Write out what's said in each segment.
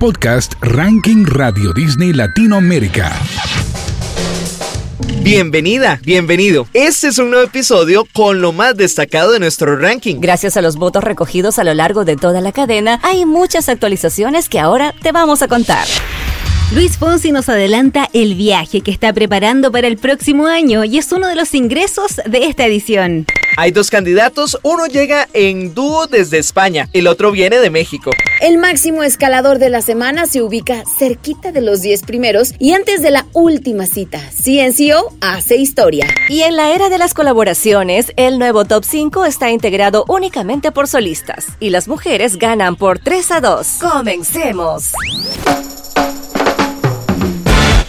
podcast Ranking Radio Disney Latinoamérica. Bienvenida, bienvenido. Este es un nuevo episodio con lo más destacado de nuestro ranking. Gracias a los votos recogidos a lo largo de toda la cadena, hay muchas actualizaciones que ahora te vamos a contar. Luis Fonsi nos adelanta el viaje que está preparando para el próximo año y es uno de los ingresos de esta edición. Hay dos candidatos, uno llega en dúo desde España, el otro viene de México. El máximo escalador de la semana se ubica cerquita de los 10 primeros y antes de la última cita. CNCO hace historia. Y en la era de las colaboraciones, el nuevo top 5 está integrado únicamente por solistas y las mujeres ganan por 3 a 2. Comencemos.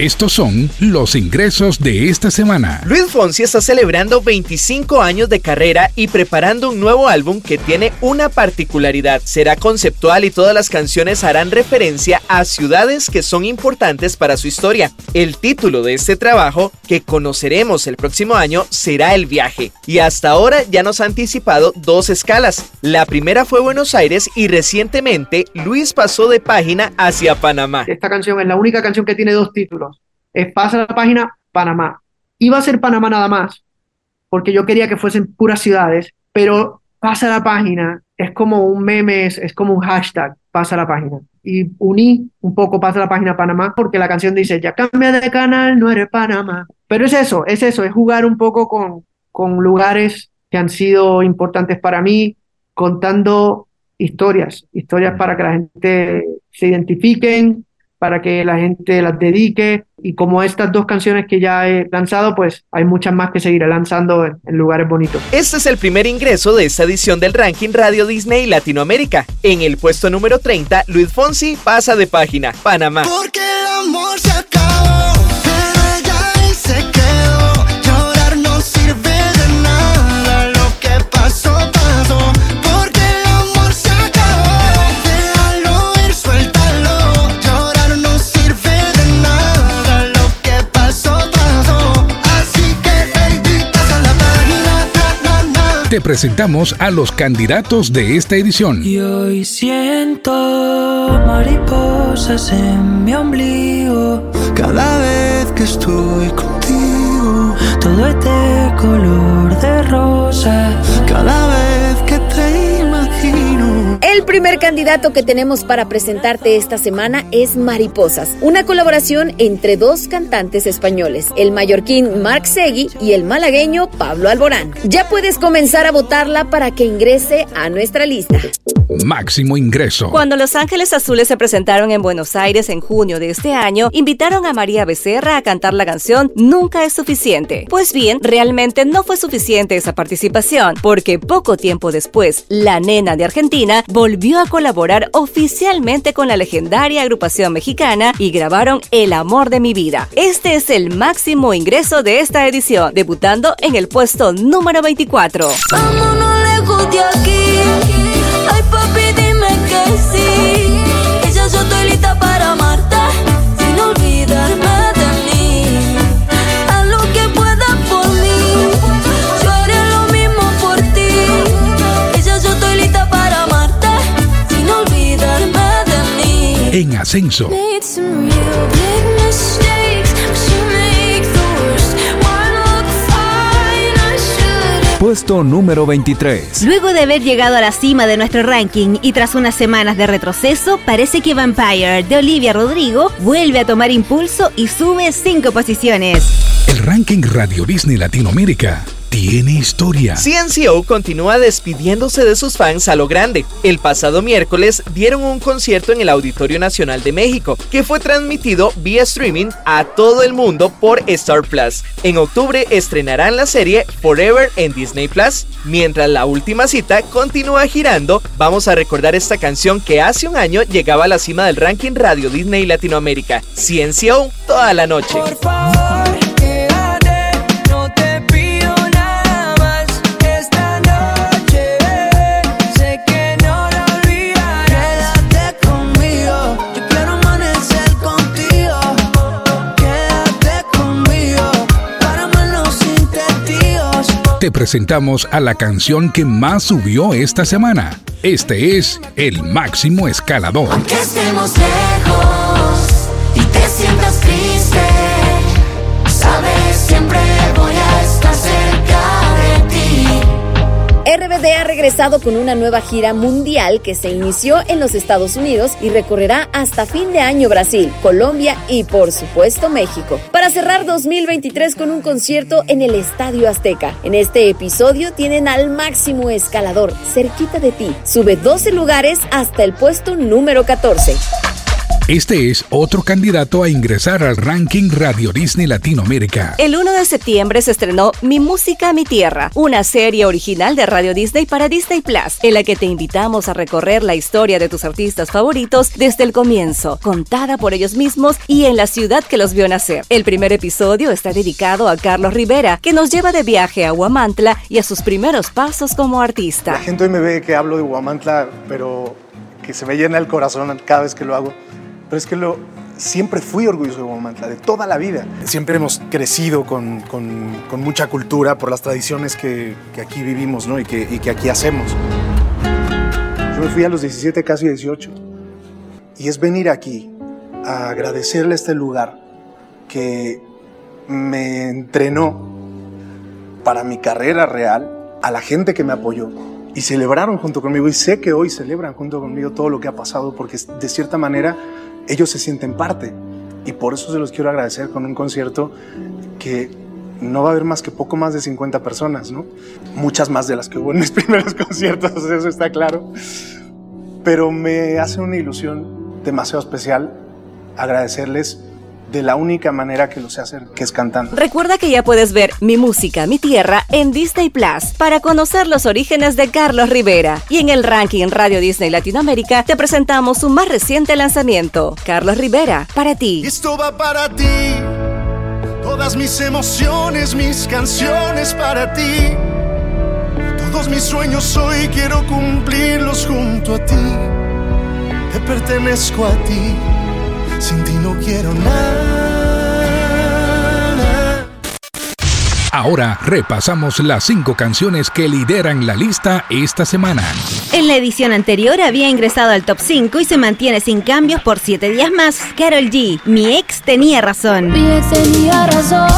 Estos son los ingresos de esta semana. Luis Fonsi está celebrando 25 años de carrera y preparando un nuevo álbum que tiene una particularidad. Será conceptual y todas las canciones harán referencia a ciudades que son importantes para su historia. El título de este trabajo, que conoceremos el próximo año, será El viaje. Y hasta ahora ya nos ha anticipado dos escalas. La primera fue Buenos Aires y recientemente Luis pasó de página hacia Panamá. Esta canción es la única canción que tiene dos títulos es pasa la página Panamá. Iba a ser Panamá nada más, porque yo quería que fuesen puras ciudades, pero pasa la página es como un meme, es, como un hashtag, pasa la página. Y uní un poco pasa la página Panamá, porque la canción dice, ya cambia de canal, no eres Panamá. Pero es eso, es eso, es jugar un poco con, con lugares que han sido importantes para mí, contando historias, historias para que la gente se identifiquen, para que la gente las dedique. Y como estas dos canciones que ya he lanzado, pues hay muchas más que seguiré lanzando en, lugares bonitos. Este es el primer ingreso de esta edición del ranking Radio Disney Latinoamérica. En el puesto número 30, Luis Fonsi pasa de página, Panamá. Porque el amor se presentamos a los candidatos de esta edición. Y hoy siento mariposas en mi ombligo. Cada vez que estoy contigo, todo es de color de rosa. Cada vez. El primer candidato que tenemos para presentarte esta semana es Mariposas, una colaboración entre dos cantantes españoles, el mallorquín Marc Segui y el malagueño Pablo Alborán. Ya puedes comenzar a votarla para que ingrese a nuestra lista. Máximo ingreso. Cuando Los Ángeles Azules se presentaron en Buenos Aires en junio de este año, invitaron a María Becerra a cantar la canción Nunca es suficiente. Pues bien, realmente no fue suficiente esa participación, porque poco tiempo después, la nena de Argentina volvió a colaborar oficialmente con la legendaria agrupación mexicana y grabaron El amor de mi vida. Este es el máximo ingreso de esta edición, debutando en el puesto número 24. Vámonos lejos de aquí. Ay, should've Puesto número 23. Luego de haber llegado a la cima de nuestro ranking y tras unas semanas de retroceso, parece que Vampire de Olivia Rodrigo vuelve a tomar impulso y sube 5 posiciones. El ranking Radio Disney Latinoamérica tiene historia. CNCO continúa despidiéndose de sus fans a lo grande. El pasado miércoles dieron un concierto en el Auditorio Nacional de México, que fue transmitido vía streaming a todo el mundo por Star Plus. En octubre estrenarán la serie Forever en Disney Plus. Mientras la última cita continúa girando, vamos a recordar esta canción que hace un año llegaba a la cima del ranking Radio Disney Latinoamérica. CNCO toda la noche. Por favor, te presentamos a la canción que más subió esta semana. Este es El Máximo Escalador. Regresado con una nueva gira mundial que se inició en los Estados Unidos y recorrerá hasta fin de año Brasil, Colombia y por supuesto México, para cerrar 2023 con un concierto en el Estadio Azteca. En este episodio tienen al máximo escalador cerquita de ti. Sube 12 lugares hasta el puesto número 14. Este es otro candidato a ingresar al ranking Radio Disney Latinoamérica. El 1 de septiembre se estrenó Mi Música, Mi Tierra, una serie original de Radio Disney para Disney Plus, en la que te invitamos a recorrer la historia de tus artistas favoritos desde el comienzo, contada por ellos mismos y en la ciudad que los vio nacer. El primer episodio está dedicado a Carlos Rivera, que nos lleva de viaje a Huamantla y a sus primeros pasos como artista. La gente hoy me ve que hablo de Huamantla, pero que se me llena el corazón cada vez que lo hago. Pero es que lo, siempre fui orgulloso de Huamantla, de toda la vida. Siempre hemos crecido con, con- mucha cultura por las tradiciones que, que aquí vivimos ¿no? y, que, y que aquí hacemos. Yo me fui a los 17, casi 18. Y es venir aquí a agradecerle a este lugar que me entrenó para mi carrera real, a la gente que me apoyó y celebraron junto conmigo y sé que hoy celebran junto conmigo todo lo que ha pasado porque de cierta manera ellos se sienten parte y por eso se los quiero agradecer con un concierto que no va a haber más que poco más de 50 personas, ¿no? Muchas más de las que hubo en mis primeros conciertos, eso está claro. Pero me hace una ilusión demasiado especial agradecerles de la única manera que lo sé hacer, que es cantando. Recuerda que ya puedes ver Mi Música, Mi Tierra en Disney Plus para conocer los orígenes de Carlos Rivera. Y en el ranking Radio Disney Latinoamérica te presentamos su más reciente lanzamiento, Carlos Rivera, para ti. Esto va para ti. Todas mis emociones, mis canciones para ti. Todos mis sueños hoy quiero cumplirlos junto a ti. Te pertenezco a ti. Quiero nada. Ahora repasamos las cinco canciones que lideran la lista esta semana. En la edición anterior había ingresado al top 5 y se mantiene sin cambios por 7 días más. Carol G, mi ex tenía razón. Mi ex tenía razón.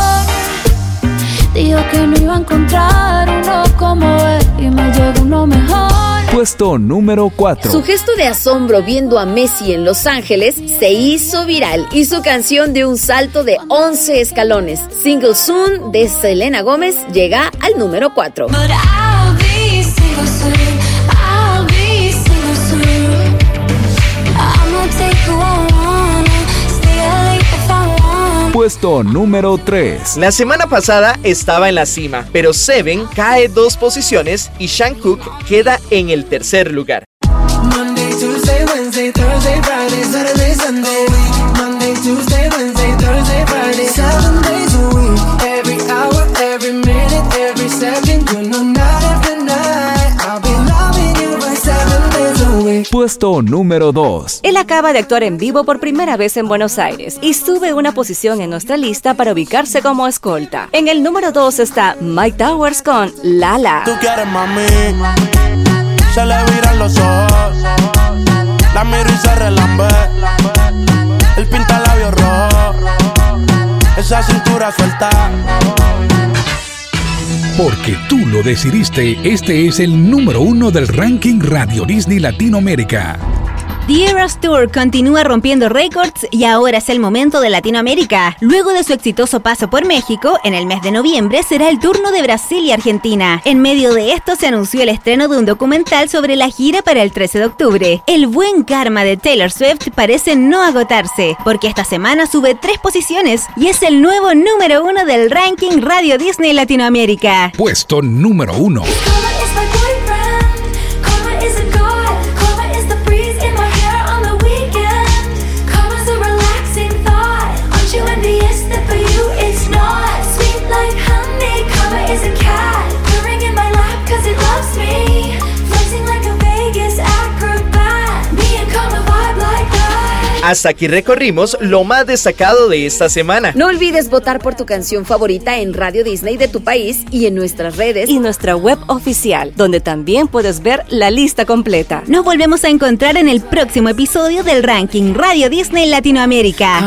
Dijo que no iba a encontrar uno como él y me llegó uno mejor. Puesto número 4. Su gesto de asombro viendo a Messi en Los Ángeles se hizo viral y su canción de un salto de 11 escalones, Single Soon de Selena Gómez, llega al número 4. But I'll Puesto número 3. La semana pasada estaba en la cima, pero Seven cae dos posiciones y Cook queda en el tercer lugar. Monday, Tuesday, Wednesday, Thursday, Friday, Puesto número 2. Él acaba de actuar en vivo por primera vez en Buenos Aires y sube una posición en nuestra lista para ubicarse como escolta. En el número 2 está Mike Towers con Lala. Tú quieres mami, se le viran los ojos. La miro y se relambe. El pinta labios rojo. Esa cintura suelta. Porque tú lo decidiste, este es el número uno del ranking Radio Disney Latinoamérica. The Eras Tour continúa rompiendo récords y ahora es el momento de Latinoamérica. Luego de su exitoso paso por México, en el mes de noviembre será el turno de Brasil y Argentina. En medio de esto se anunció el estreno de un documental sobre la gira para el 13 de octubre. El buen karma de Taylor Swift parece no agotarse, porque esta semana sube tres posiciones y es el nuevo número uno del ranking Radio Disney Latinoamérica. Puesto número uno. Hasta aquí recorrimos lo más destacado de esta semana. No olvides votar por tu canción favorita en Radio Disney de tu país y en nuestras redes y nuestra web oficial, donde también puedes ver la lista completa. Nos volvemos a encontrar en el próximo episodio del ranking Radio Disney Latinoamérica.